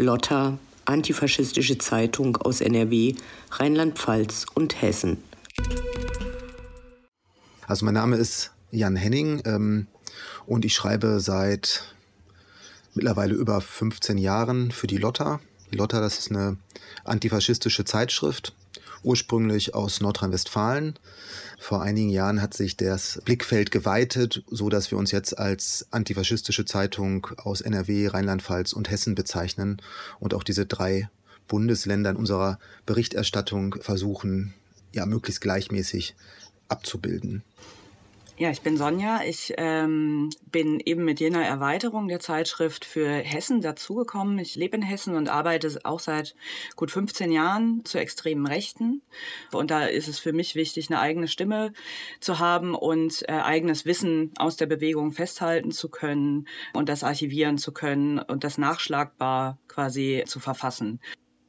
Lotta, antifaschistische Zeitung aus NRW, Rheinland-Pfalz und Hessen. Also mein Name ist Jan Henning ähm, und ich schreibe seit mittlerweile über 15 Jahren für die Lotta. Lotta, das ist eine antifaschistische Zeitschrift, ursprünglich aus Nordrhein-Westfalen. Vor einigen Jahren hat sich das Blickfeld geweitet, so dass wir uns jetzt als antifaschistische Zeitung aus NRW, Rheinland-Pfalz und Hessen bezeichnen und auch diese drei Bundesländer in unserer Berichterstattung versuchen, ja, möglichst gleichmäßig abzubilden. Ja, ich bin Sonja. Ich ähm, bin eben mit jener Erweiterung der Zeitschrift für Hessen dazugekommen. Ich lebe in Hessen und arbeite auch seit gut 15 Jahren zu extremen Rechten. Und da ist es für mich wichtig, eine eigene Stimme zu haben und äh, eigenes Wissen aus der Bewegung festhalten zu können und das archivieren zu können und das nachschlagbar quasi zu verfassen.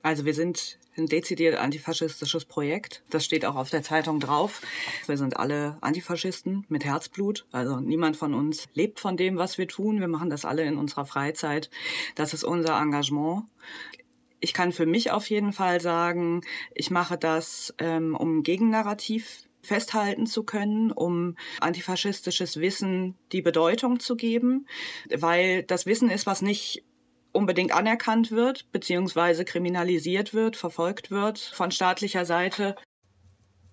Also wir sind ein dezidiert antifaschistisches Projekt. Das steht auch auf der Zeitung drauf. Wir sind alle Antifaschisten mit Herzblut. Also niemand von uns lebt von dem, was wir tun. Wir machen das alle in unserer Freizeit. Das ist unser Engagement. Ich kann für mich auf jeden Fall sagen, ich mache das, ähm, um Gegennarrativ festhalten zu können, um antifaschistisches Wissen die Bedeutung zu geben, weil das Wissen ist, was nicht unbedingt anerkannt wird, beziehungsweise kriminalisiert wird, verfolgt wird von staatlicher Seite.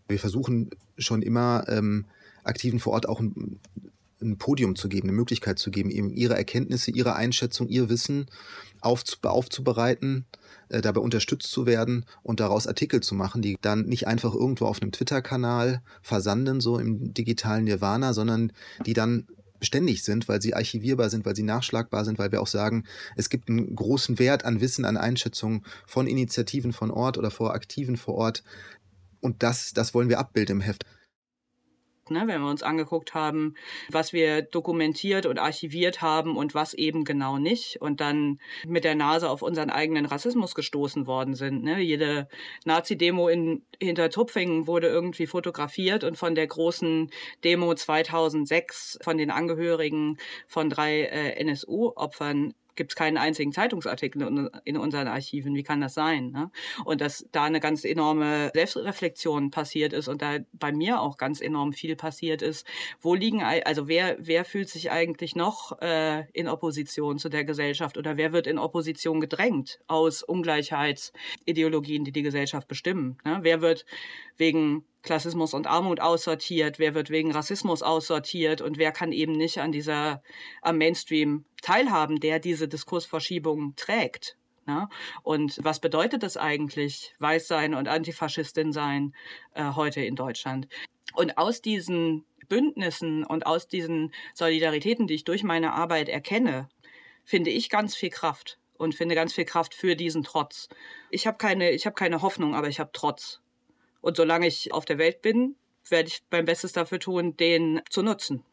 Wir versuchen schon immer ähm, Aktiven vor Ort auch ein, ein, Podium zu geben, eine Möglichkeit zu geben, eben ihre Erkenntnisse, ihre Einschätzung, ihr Wissen aufzu aufzubereiten, äh, dabei unterstützt zu werden und daraus Artikel zu machen, die dann nicht einfach irgendwo auf einem Twitter-Kanal versanden, so im digitalen Nirvana, sondern die dann beständig sind, weil sie archivierbar sind, weil sie nachschlagbar sind, weil wir auch sagen, es gibt einen großen Wert an Wissen, an Einschätzungen von Initiativen von Ort oder vor Aktiven vor Ort. Und das, das wollen wir abbilden im Heft ne, wenn wir uns angeguckt haben, was wir dokumentiert und archiviert haben und was eben genau nicht und dann mit der Nase auf unseren eigenen Rassismus gestoßen worden sind. Ne. Jede Nazi-Demo in Hintertupfingen wurde irgendwie fotografiert und von der großen Demo 2006 von den Angehörigen von drei äh, NSU-Opfern gibt es keinen einzigen Zeitungsartikel in, unseren Archiven. Wie kann das sein? Ne? Und dass da eine ganz enorme Selbstreflexion passiert ist und da bei mir auch ganz enorm viel passiert ist. Wo liegen, also wer, wer fühlt sich eigentlich noch äh, in Opposition zu der Gesellschaft oder wer wird in Opposition gedrängt aus Ungleichheitsideologien, die die Gesellschaft bestimmen? Ne? Wer wird wegen Klassismus und Armut aussortiert, wer wird wegen Rassismus aussortiert und wer kann eben nicht an dieser am Mainstream teilhaben, der diese Diskursverschiebung trägt. Ne? Und was bedeutet das eigentlich, weiß sein und Antifaschistin sein äh, heute in Deutschland? Und aus diesen Bündnissen und aus diesen Solidaritäten, die ich durch meine Arbeit erkenne, finde ich ganz viel Kraft und finde ganz viel Kraft für diesen Trotz. Ich habe keine, ich habe keine Hoffnung, aber ich habe Trotz. Und solange ich auf der Welt bin, werde ich mein Bestes dafür tun, den zu nutzen.